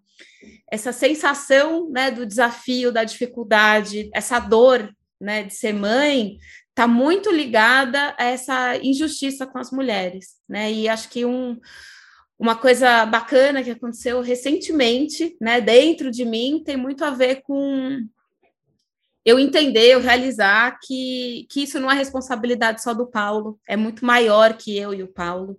essa sensação, né, do desafio, da dificuldade, essa dor, né, de ser mãe, está muito ligada a essa injustiça com as mulheres, né? E acho que um uma coisa bacana que aconteceu recentemente, né, dentro de mim, tem muito a ver com eu entender, eu realizar que, que isso não é responsabilidade só do Paulo, é muito maior que eu e o Paulo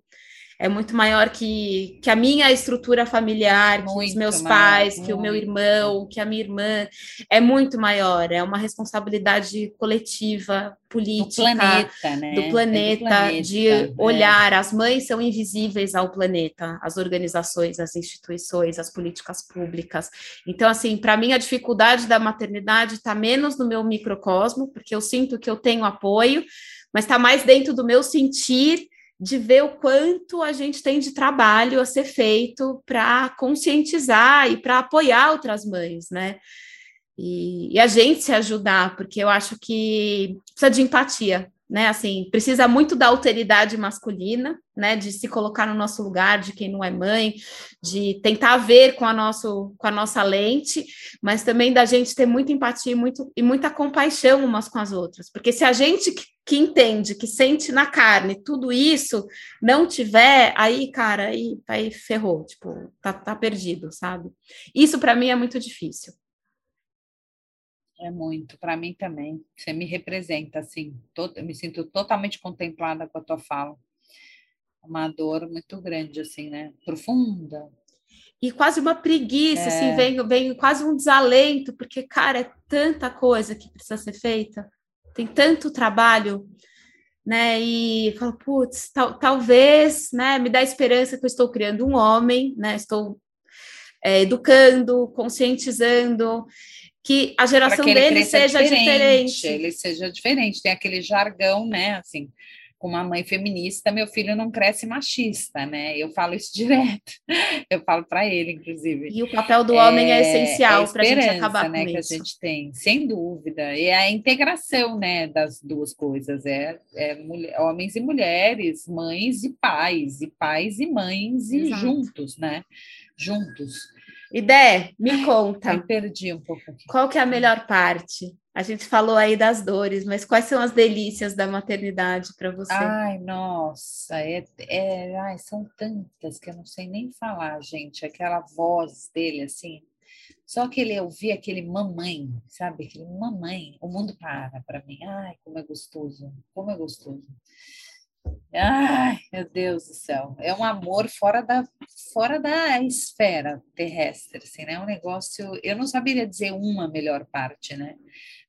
é muito maior que, que a minha estrutura familiar, muito que os meus maior, pais, muito. que o meu irmão, que a minha irmã, é muito maior, é uma responsabilidade coletiva, política, do planeta, né? do planeta, é do planeta de né? olhar, as mães são invisíveis ao planeta, as organizações, as instituições, as políticas públicas. Então, assim, para mim a dificuldade da maternidade está menos no meu microcosmo, porque eu sinto que eu tenho apoio, mas está mais dentro do meu sentir de ver o quanto a gente tem de trabalho a ser feito para conscientizar e para apoiar outras mães, né? E, e, a gente se ajudar, porque eu acho que precisa de empatia, né? Assim, precisa muito da alteridade masculina, né? De se colocar no nosso lugar, de quem não é mãe, de tentar ver com a, nosso, com a nossa lente, mas também da gente ter muita empatia e, muito, e muita compaixão umas com as outras. Porque se a gente que, entende, que sente na carne tudo isso, não tiver, aí, cara, aí, aí ferrou, tipo, tá, tá perdido, sabe? Isso para mim é muito difícil.
É muito, para mim também. Você me representa, assim, to, eu me sinto totalmente contemplada com a tua fala. Uma dor muito grande, assim, né? Profunda.
E quase uma preguiça, assim, é. assim, vem, vem quase um desalento, porque, cara, é tanta coisa que precisa ser feita, tem tanto trabalho, né? E falo, putz, tal, talvez, né, me dá esperança que eu estou criando um homem, né? Estou é, educando, conscientizando que a geração que dele seja diferente, diferente.
Ele seja diferente. Tem aquele jargão, né? Assim, com uma mãe feminista, meu filho não cresce machista, né? Eu falo isso direto. Eu falo para ele, inclusive.
E o papel do homem é, é essencial é para a gente acabar
né,
com
que
isso.
a gente tem, sem dúvida. E a integração, né, das duas coisas é, é mulher, homens e mulheres, mães e pais, e pais e mães e Exato. juntos, né? Juntos.
Idé, me conta.
Me perdi um pouco aqui.
Qual que é a melhor parte? A gente falou aí das dores, mas quais são as delícias da maternidade para você?
Ai, nossa, é, é, ai, são tantas que eu não sei nem falar, gente. Aquela voz dele, assim, só que ele ouvir aquele mamãe, sabe? Aquele mamãe, o mundo para para mim. Ai, como é gostoso, como é gostoso. Ai, meu Deus do céu. É um amor fora da, fora da esfera terrestre, assim, né? É um negócio. Eu não saberia dizer uma melhor parte, né?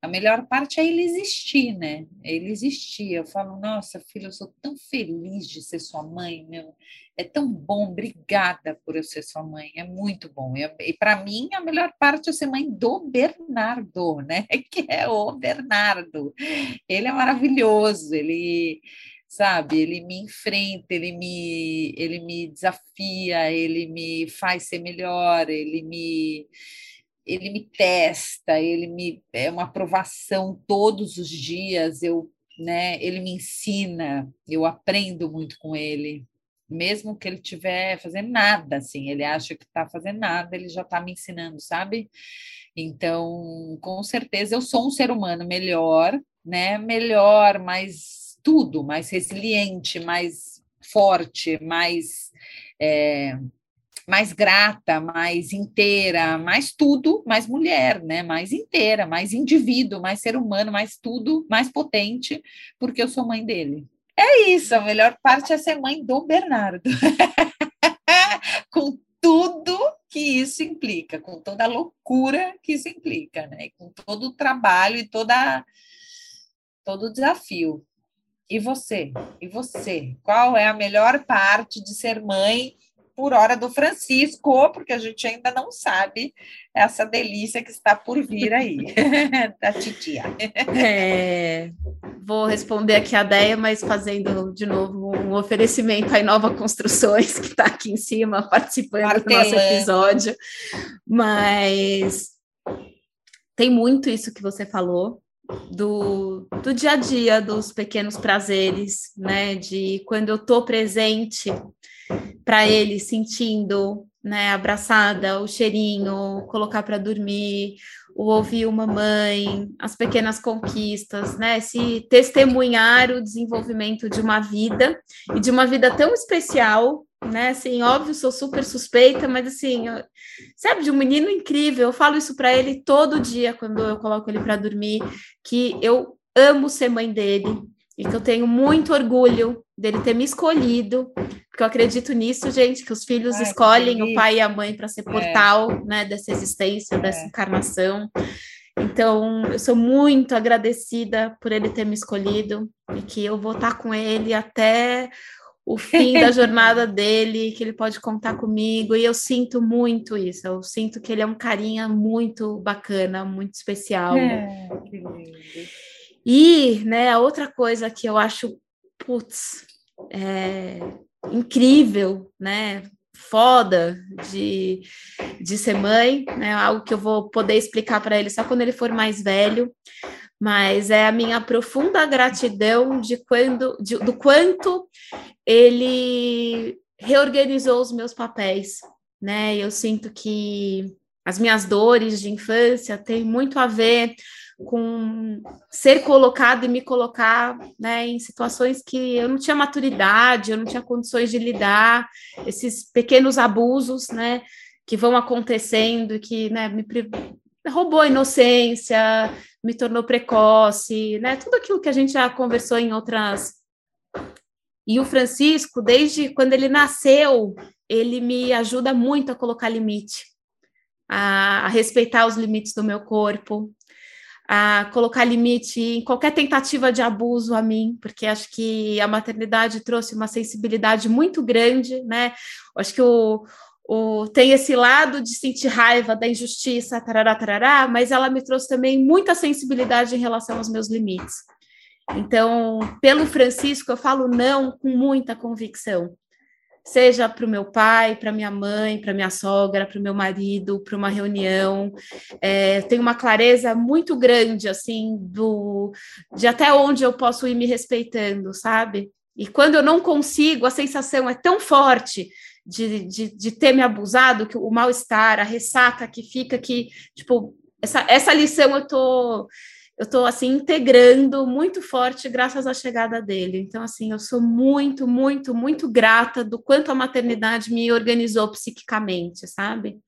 A melhor parte é ele existir, né? Ele existir. Eu falo, nossa, filha, eu sou tão feliz de ser sua mãe, meu. É tão bom, obrigada por eu ser sua mãe, é muito bom. E, e para mim, a melhor parte é ser mãe do Bernardo, né? Que é o Bernardo. Ele é maravilhoso, ele sabe? Ele me enfrenta, ele me, ele me desafia, ele me faz ser melhor, ele me, ele me testa, ele me é uma aprovação todos os dias. Eu, né? Ele me ensina, eu aprendo muito com ele. Mesmo que ele estiver fazendo nada, assim, ele acha que está fazendo nada, ele já está me ensinando, sabe? Então, com certeza, eu sou um ser humano melhor, né? Melhor, mais tudo, mais resiliente, mais forte, mais, é, mais grata, mais inteira, mais tudo, mais mulher, né? Mais inteira, mais indivíduo, mais ser humano, mais tudo, mais potente, porque eu sou mãe dele. É isso, a melhor parte é ser mãe do Bernardo. com tudo que isso implica, com toda a loucura que isso implica, né? Com todo o trabalho e toda todo o desafio. E você? E você? Qual é a melhor parte de ser mãe por hora do Francisco? Porque a gente ainda não sabe essa delícia que está por vir aí, da titia.
É, vou responder aqui a Deia, mas fazendo de novo um oferecimento à Inova Construções, que está aqui em cima participando Martelando. do nosso episódio. Mas tem muito isso que você falou do, do dia a dia, dos pequenos prazeres, né? De quando eu estou presente para ele, sentindo, né? Abraçada, o cheirinho, colocar para dormir, o ouvir uma mãe, as pequenas conquistas, né? Se testemunhar o desenvolvimento de uma vida e de uma vida tão especial né? Assim, óbvio, sou super suspeita, mas assim, eu, sabe, de um menino incrível. Eu falo isso para ele todo dia quando eu coloco ele para dormir, que eu amo ser mãe dele e que eu tenho muito orgulho dele ter me escolhido, porque eu acredito nisso, gente, que os filhos Ai, escolhem o pai e a mãe para ser é. portal, é. né, dessa existência, dessa é. encarnação. Então, eu sou muito agradecida por ele ter me escolhido e que eu vou estar com ele até o fim da jornada dele, que ele pode contar comigo, e eu sinto muito isso, eu sinto que ele é um carinha muito bacana, muito especial. É, que lindo. E, né, a outra coisa que eu acho, putz, é, incrível, né, foda de, de ser mãe, né, algo que eu vou poder explicar para ele só quando ele for mais velho, mas é a minha profunda gratidão de quando, de, do quanto ele reorganizou os meus papéis, né? Eu sinto que as minhas dores de infância têm muito a ver com ser colocado e me colocar né, em situações que eu não tinha maturidade, eu não tinha condições de lidar, esses pequenos abusos, né, que vão acontecendo, que né, me roubou a inocência, me tornou precoce, né? Tudo aquilo que a gente já conversou em outras. E o Francisco, desde quando ele nasceu, ele me ajuda muito a colocar limite, a, a respeitar os limites do meu corpo, a colocar limite em qualquer tentativa de abuso a mim, porque acho que a maternidade trouxe uma sensibilidade muito grande, né? Acho que o, o, tem esse lado de sentir raiva da injustiça, tarará, tarará, mas ela me trouxe também muita sensibilidade em relação aos meus limites. Então, pelo Francisco, eu falo não com muita convicção, seja para o meu pai, para minha mãe, para minha sogra, para o meu marido, para uma reunião. É, tenho uma clareza muito grande, assim, do de até onde eu posso ir me respeitando, sabe? E quando eu não consigo, a sensação é tão forte de, de, de ter me abusado, que o mal-estar, a ressaca que fica que, tipo, essa, essa lição eu tô eu tô assim integrando muito forte graças à chegada dele. Então assim, eu sou muito, muito, muito grata do quanto a maternidade me organizou psiquicamente, sabe?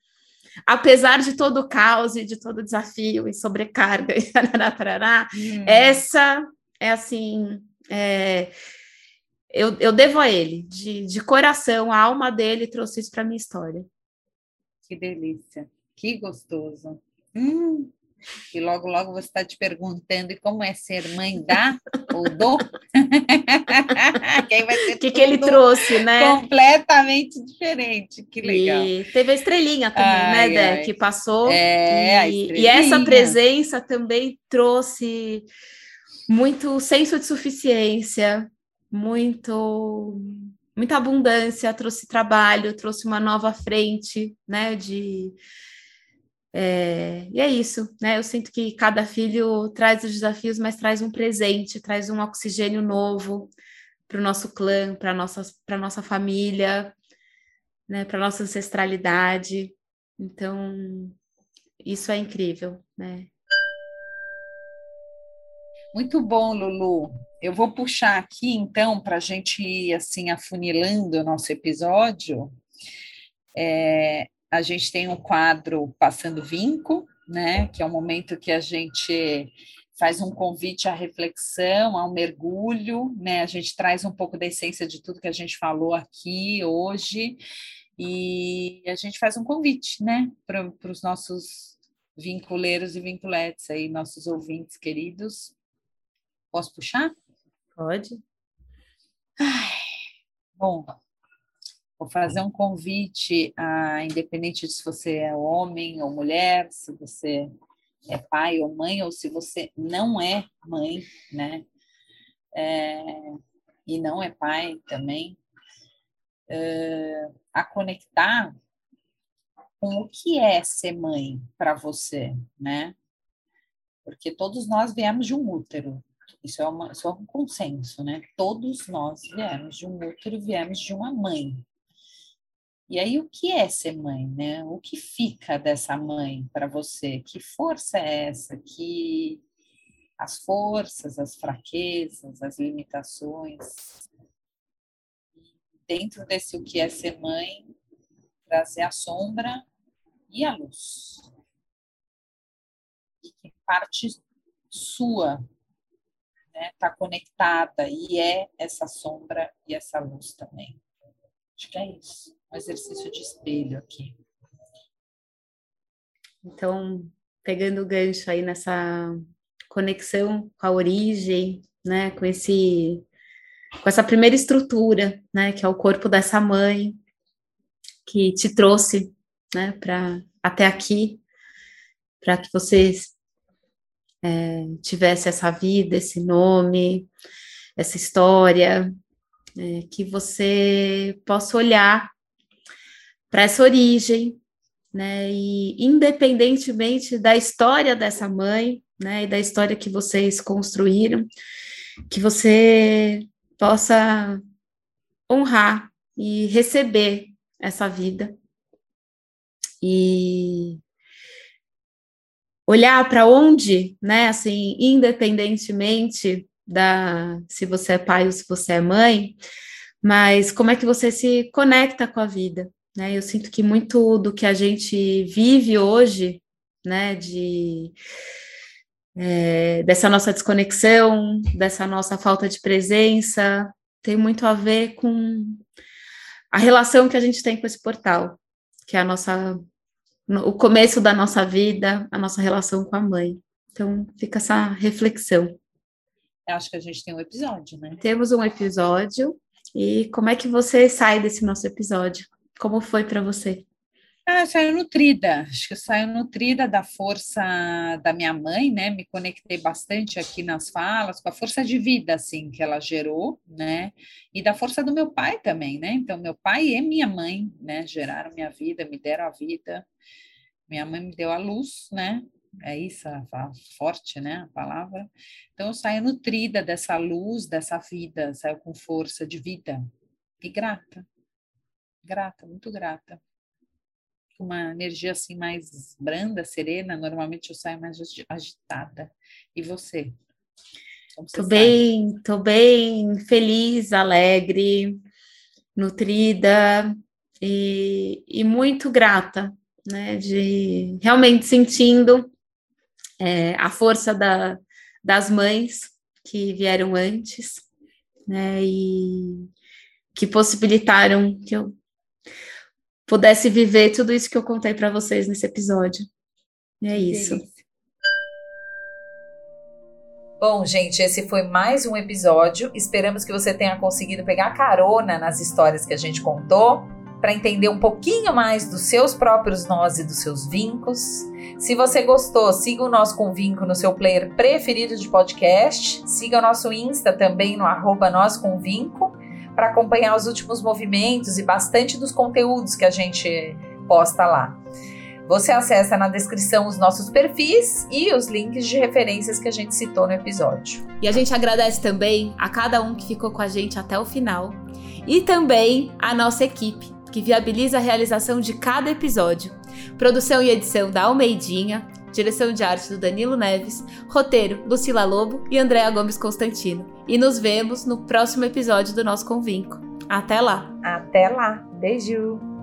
Apesar de todo o caos e de todo o desafio e sobrecarga, e tarará, tarará, hum. essa é assim, é, eu, eu devo a ele, de, de coração, a alma dele trouxe isso para minha história.
Que delícia, que gostoso. Hum. E logo, logo você está te perguntando e como é ser mãe da ou do?
Quem vai ser O que, que ele trouxe, né?
Completamente diferente. Que legal.
E teve a estrelinha também, né, ai, né, Dé? Que passou. É, e, e essa presença também trouxe muito senso de suficiência, muito muita abundância, trouxe trabalho, trouxe uma nova frente, né, de é, e é isso, né? Eu sinto que cada filho traz os desafios, mas traz um presente, traz um oxigênio novo para o nosso clã, para nossa para nossa família, né? Para nossa ancestralidade. Então, isso é incrível, né?
Muito bom, Lulu. Eu vou puxar aqui, então, para a gente ir assim afunilando o nosso episódio. É, a gente tem um quadro Passando Vinco, né? Que é um momento que a gente faz um convite à reflexão, ao mergulho, né? A gente traz um pouco da essência de tudo que a gente falou aqui hoje e a gente faz um convite, né, para os nossos vinculeiros e vinculetes aí, nossos ouvintes queridos, Posso puxar?
Pode.
Ai, bom, vou fazer um convite a, independente de se você é homem ou mulher, se você é pai ou mãe, ou se você não é mãe, né? É, e não é pai também, é, a conectar com o que é ser mãe para você, né? Porque todos nós viemos de um útero, isso é, uma, isso é um consenso, né? Todos nós viemos de um útero viemos de uma mãe. E aí, o que é ser mãe, né? O que fica dessa mãe para você? Que força é essa? Que as forças, as fraquezas, as limitações. Dentro desse o que é ser mãe, trazer a sombra e a luz. E que parte sua está né, tá conectada e é essa sombra e essa luz também. Acho que é isso. Um exercício de espelho aqui.
Então, pegando o gancho aí nessa conexão com a origem, né, com esse com essa primeira estrutura, né, que é o corpo dessa mãe que te trouxe, né, para até aqui, para que vocês é, tivesse essa vida, esse nome, essa história, é, que você possa olhar para essa origem, né? E independentemente da história dessa mãe, né, e da história que vocês construíram, que você possa honrar e receber essa vida e olhar para onde, né, assim, independentemente da se você é pai ou se você é mãe, mas como é que você se conecta com a vida, né? Eu sinto que muito do que a gente vive hoje, né, de é, dessa nossa desconexão, dessa nossa falta de presença, tem muito a ver com a relação que a gente tem com esse portal, que é a nossa o começo da nossa vida, a nossa relação com a mãe. Então, fica essa reflexão.
Acho que a gente tem um episódio, né?
Temos um episódio. E como é que você sai desse nosso episódio? Como foi para você?
Ah, eu saio nutrida, acho que eu saio nutrida da força da minha mãe, né? Me conectei bastante aqui nas falas, com a força de vida, assim, que ela gerou, né? E da força do meu pai também, né? Então, meu pai e minha mãe, né? Geraram minha vida, me deram a vida. Minha mãe me deu a luz, né? É isso, a, a forte, né? A palavra. Então, eu saio nutrida dessa luz, dessa vida, saio com força de vida. E grata. Grata, muito grata uma energia assim mais branda, serena, normalmente eu saio mais agitada. E você?
você tô bem, tô bem feliz, alegre, nutrida e, e muito grata, né? De realmente sentindo é, a força da, das mães que vieram antes, né? E que possibilitaram que eu pudesse viver tudo isso que eu contei para vocês nesse episódio. E é isso.
Bom, gente, esse foi mais um episódio. Esperamos que você tenha conseguido pegar carona nas histórias que a gente contou para entender um pouquinho mais dos seus próprios nós e dos seus vincos. Se você gostou, siga o nosso Convinco no seu player preferido de podcast. Siga o nosso Insta também no arroba para acompanhar os últimos movimentos e bastante dos conteúdos que a gente posta lá. Você acessa na descrição os nossos perfis e os links de referências que a gente citou no episódio.
E a gente agradece também a cada um que ficou com a gente até o final e também a nossa equipe, que viabiliza a realização de cada episódio. Produção e edição da Almeidinha, direção de arte do Danilo Neves, roteiro Lucila Lobo e Andréa Gomes Constantino. E nos vemos no próximo episódio do nosso Convinco. Até lá!
Até lá! Beijo!